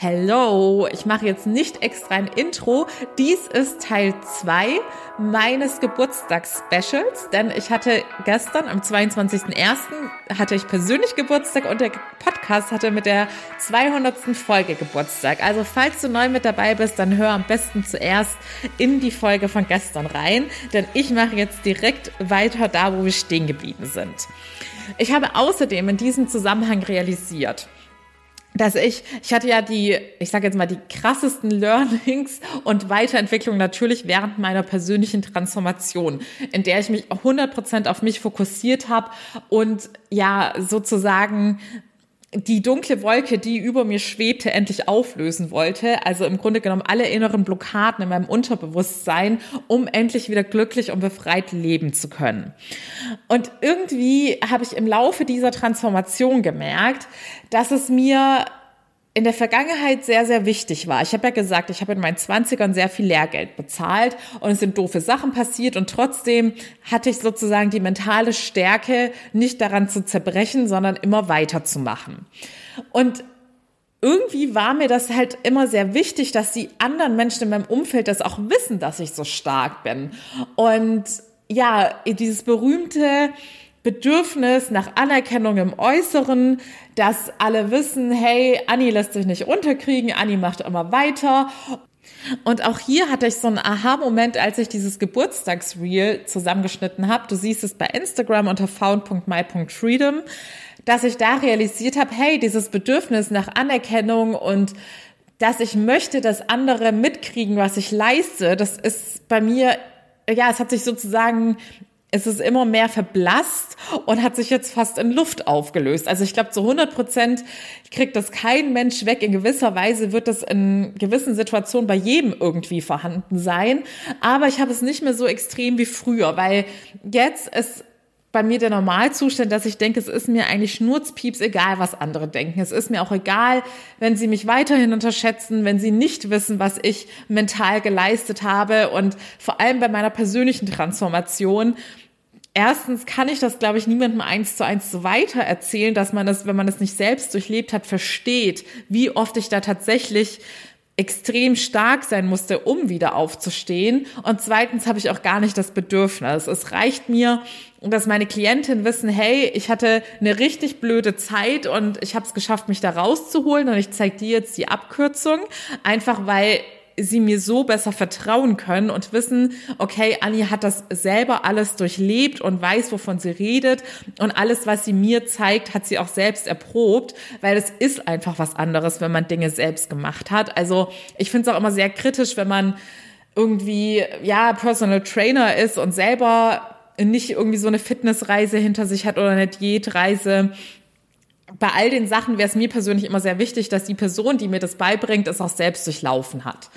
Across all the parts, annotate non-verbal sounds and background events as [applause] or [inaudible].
Hello, ich mache jetzt nicht extra ein Intro. Dies ist Teil 2 meines Geburtstags-Specials, denn ich hatte gestern am 22.01. hatte ich persönlich Geburtstag und der Podcast hatte mit der 200. Folge Geburtstag. Also falls du neu mit dabei bist, dann hör am besten zuerst in die Folge von gestern rein, denn ich mache jetzt direkt weiter da, wo wir stehen geblieben sind. Ich habe außerdem in diesem Zusammenhang realisiert, dass ich, ich hatte ja die, ich sage jetzt mal, die krassesten Learnings und Weiterentwicklung natürlich während meiner persönlichen Transformation, in der ich mich 100% auf mich fokussiert habe und ja, sozusagen die dunkle Wolke, die über mir schwebte, endlich auflösen wollte. Also im Grunde genommen alle inneren Blockaden in meinem Unterbewusstsein, um endlich wieder glücklich und befreit leben zu können. Und irgendwie habe ich im Laufe dieser Transformation gemerkt, dass es mir in der Vergangenheit sehr, sehr wichtig war. Ich habe ja gesagt, ich habe in meinen Zwanzigern sehr viel Lehrgeld bezahlt und es sind doofe Sachen passiert und trotzdem hatte ich sozusagen die mentale Stärke, nicht daran zu zerbrechen, sondern immer weiterzumachen. Und irgendwie war mir das halt immer sehr wichtig, dass die anderen Menschen in meinem Umfeld das auch wissen, dass ich so stark bin. Und ja, dieses berühmte, Bedürfnis nach Anerkennung im Äußeren, dass alle wissen, hey, Anni lässt sich nicht unterkriegen, Anni macht immer weiter. Und auch hier hatte ich so einen Aha-Moment, als ich dieses Geburtstagsreel zusammengeschnitten habe. Du siehst es bei Instagram unter found.my.freedom, dass ich da realisiert habe, hey, dieses Bedürfnis nach Anerkennung und dass ich möchte, dass andere mitkriegen, was ich leiste, das ist bei mir ja, es hat sich sozusagen es ist immer mehr verblasst und hat sich jetzt fast in Luft aufgelöst. Also ich glaube, zu 100 Prozent kriegt das kein Mensch weg. In gewisser Weise wird das in gewissen Situationen bei jedem irgendwie vorhanden sein. Aber ich habe es nicht mehr so extrem wie früher, weil jetzt ist bei mir der Normalzustand, dass ich denke, es ist mir eigentlich schnurzpieps egal, was andere denken. Es ist mir auch egal, wenn sie mich weiterhin unterschätzen, wenn sie nicht wissen, was ich mental geleistet habe und vor allem bei meiner persönlichen Transformation. Erstens kann ich das, glaube ich, niemandem eins zu eins so weiter erzählen, dass man das, wenn man es nicht selbst durchlebt hat, versteht, wie oft ich da tatsächlich extrem stark sein musste, um wieder aufzustehen. Und zweitens habe ich auch gar nicht das Bedürfnis. Es reicht mir, dass meine Klientinnen wissen, hey, ich hatte eine richtig blöde Zeit und ich habe es geschafft, mich da rauszuholen und ich zeige dir jetzt die Abkürzung, einfach weil sie mir so besser vertrauen können und wissen, okay, Anni hat das selber alles durchlebt und weiß, wovon sie redet und alles, was sie mir zeigt, hat sie auch selbst erprobt, weil es ist einfach was anderes, wenn man Dinge selbst gemacht hat. Also ich finde es auch immer sehr kritisch, wenn man irgendwie, ja, Personal Trainer ist und selber nicht irgendwie so eine Fitnessreise hinter sich hat oder eine Diätreise bei all den Sachen wäre es mir persönlich immer sehr wichtig, dass die Person, die mir das beibringt, es auch selbst durchlaufen hat.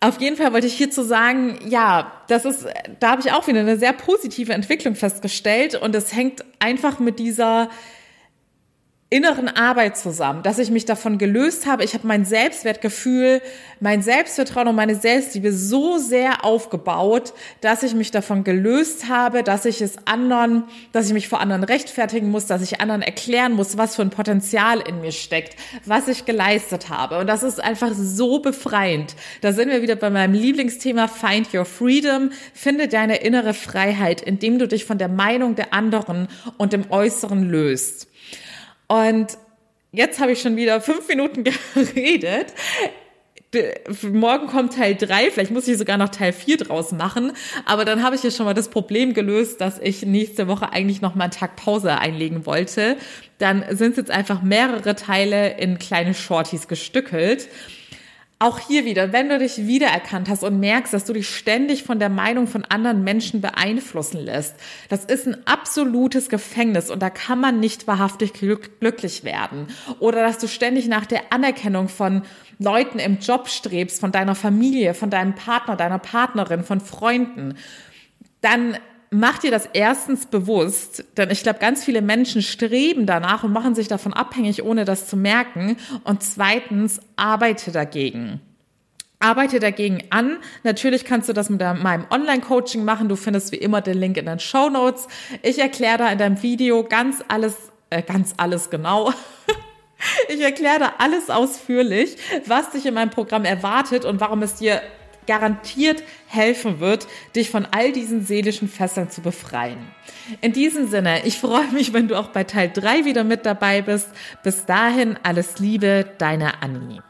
Auf jeden Fall wollte ich hierzu sagen, ja, das ist, da habe ich auch wieder eine sehr positive Entwicklung festgestellt und es hängt einfach mit dieser inneren Arbeit zusammen, dass ich mich davon gelöst habe. Ich habe mein Selbstwertgefühl, mein Selbstvertrauen und meine Selbstliebe so sehr aufgebaut, dass ich mich davon gelöst habe, dass ich es anderen, dass ich mich vor anderen rechtfertigen muss, dass ich anderen erklären muss, was für ein Potenzial in mir steckt, was ich geleistet habe. Und das ist einfach so befreiend. Da sind wir wieder bei meinem Lieblingsthema Find Your Freedom. Finde deine innere Freiheit, indem du dich von der Meinung der anderen und dem Äußeren löst. Und jetzt habe ich schon wieder fünf Minuten [laughs] geredet. Morgen kommt Teil drei, vielleicht muss ich sogar noch Teil vier draus machen, aber dann habe ich ja schon mal das Problem gelöst, dass ich nächste Woche eigentlich noch mal einen Tag Pause einlegen wollte. Dann sind es jetzt einfach mehrere Teile in kleine Shorties gestückelt. Auch hier wieder, wenn du dich wiedererkannt hast und merkst, dass du dich ständig von der Meinung von anderen Menschen beeinflussen lässt, das ist ein absolutes Gefängnis und da kann man nicht wahrhaftig glücklich werden. Oder dass du ständig nach der Anerkennung von Leuten im Job strebst, von deiner Familie, von deinem Partner, deiner Partnerin, von Freunden, dann mach dir das erstens bewusst, denn ich glaube, ganz viele Menschen streben danach und machen sich davon abhängig, ohne das zu merken. Und zweitens, arbeite dagegen. Arbeite dagegen an. Natürlich kannst du das mit meinem Online-Coaching machen. Du findest wie immer den Link in den Show Notes. Ich erkläre da in deinem Video ganz alles, äh, ganz alles genau. [laughs] Ich erkläre da alles ausführlich, was dich in meinem Programm erwartet und warum es dir garantiert helfen wird, dich von all diesen seelischen Fässern zu befreien. In diesem Sinne, ich freue mich, wenn du auch bei Teil 3 wieder mit dabei bist. Bis dahin, alles Liebe, deine Annie.